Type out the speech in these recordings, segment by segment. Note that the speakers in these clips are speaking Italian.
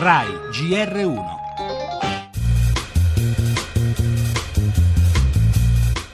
RAI GR1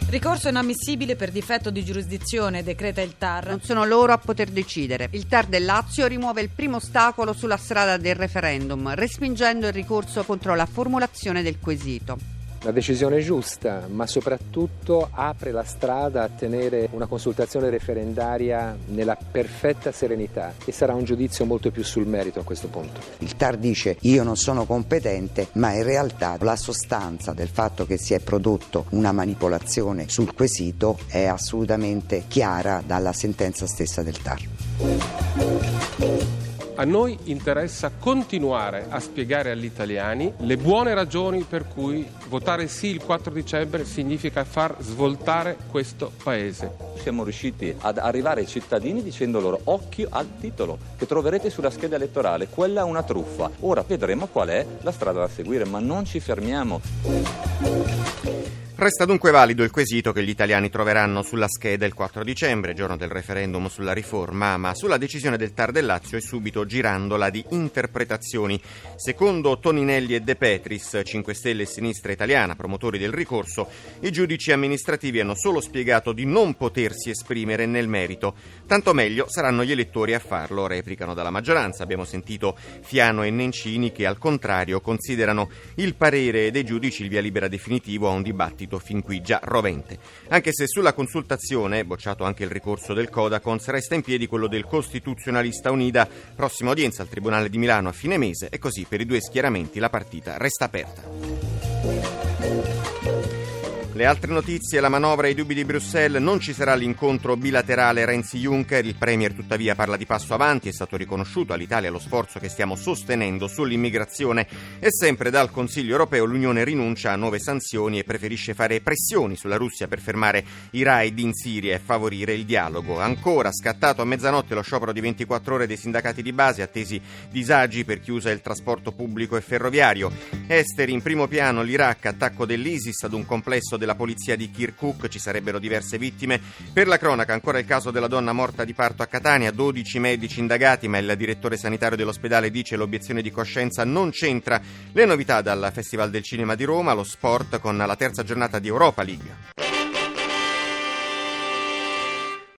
Ricorso inammissibile per difetto di giurisdizione, decreta il TAR. Non sono loro a poter decidere. Il TAR del Lazio rimuove il primo ostacolo sulla strada del referendum, respingendo il ricorso contro la formulazione del quesito. Una decisione giusta, ma soprattutto apre la strada a tenere una consultazione referendaria nella perfetta serenità e sarà un giudizio molto più sul merito a questo punto. Il TAR dice io non sono competente, ma in realtà la sostanza del fatto che si è prodotto una manipolazione sul quesito è assolutamente chiara dalla sentenza stessa del TAR. A noi interessa continuare a spiegare agli italiani le buone ragioni per cui votare sì il 4 dicembre significa far svoltare questo Paese. Siamo riusciti ad arrivare ai cittadini dicendo loro occhio al titolo che troverete sulla scheda elettorale, quella è una truffa. Ora vedremo qual è la strada da seguire, ma non ci fermiamo. Resta dunque valido il quesito che gli italiani troveranno sulla scheda il 4 dicembre, giorno del referendum sulla riforma, ma sulla decisione del TAR del Lazio è subito girandola di interpretazioni. Secondo Toninelli e De Petris, 5 Stelle e Sinistra Italiana, promotori del ricorso, i giudici amministrativi hanno solo spiegato di non potersi esprimere nel merito. Tanto meglio saranno gli elettori a farlo, replicano dalla maggioranza. Abbiamo sentito Fiano e Nencini che al contrario considerano il parere dei giudici il via libera definitivo a un dibattito dibattito fin qui già rovente. Anche se sulla consultazione, bocciato anche il ricorso del Codacons, resta in piedi quello del costituzionalista Unida, prossima udienza al Tribunale di Milano a fine mese e così per i due schieramenti la partita resta aperta. Le altre notizie, la manovra e i dubbi di Bruxelles, non ci sarà l'incontro bilaterale Renzi-Juncker, il Premier tuttavia parla di passo avanti, è stato riconosciuto all'Italia lo sforzo che stiamo sostenendo sull'immigrazione e sempre dal Consiglio europeo l'Unione rinuncia a nuove sanzioni e preferisce fare pressioni sulla Russia per fermare i raid in Siria e favorire il dialogo. Ancora scattato a mezzanotte lo sciopero di 24 ore dei sindacati di base, attesi disagi per chi usa il trasporto pubblico e ferroviario. Esteri in primo piano l'Iraq, attacco dell'ISIS ad un complesso della polizia di Kirkuk ci sarebbero diverse vittime. Per la cronaca ancora il caso della donna morta di parto a Catania, 12 medici indagati, ma il direttore sanitario dell'ospedale dice l'obiezione di coscienza non c'entra. Le novità dal Festival del Cinema di Roma, lo sport con la terza giornata di Europa League.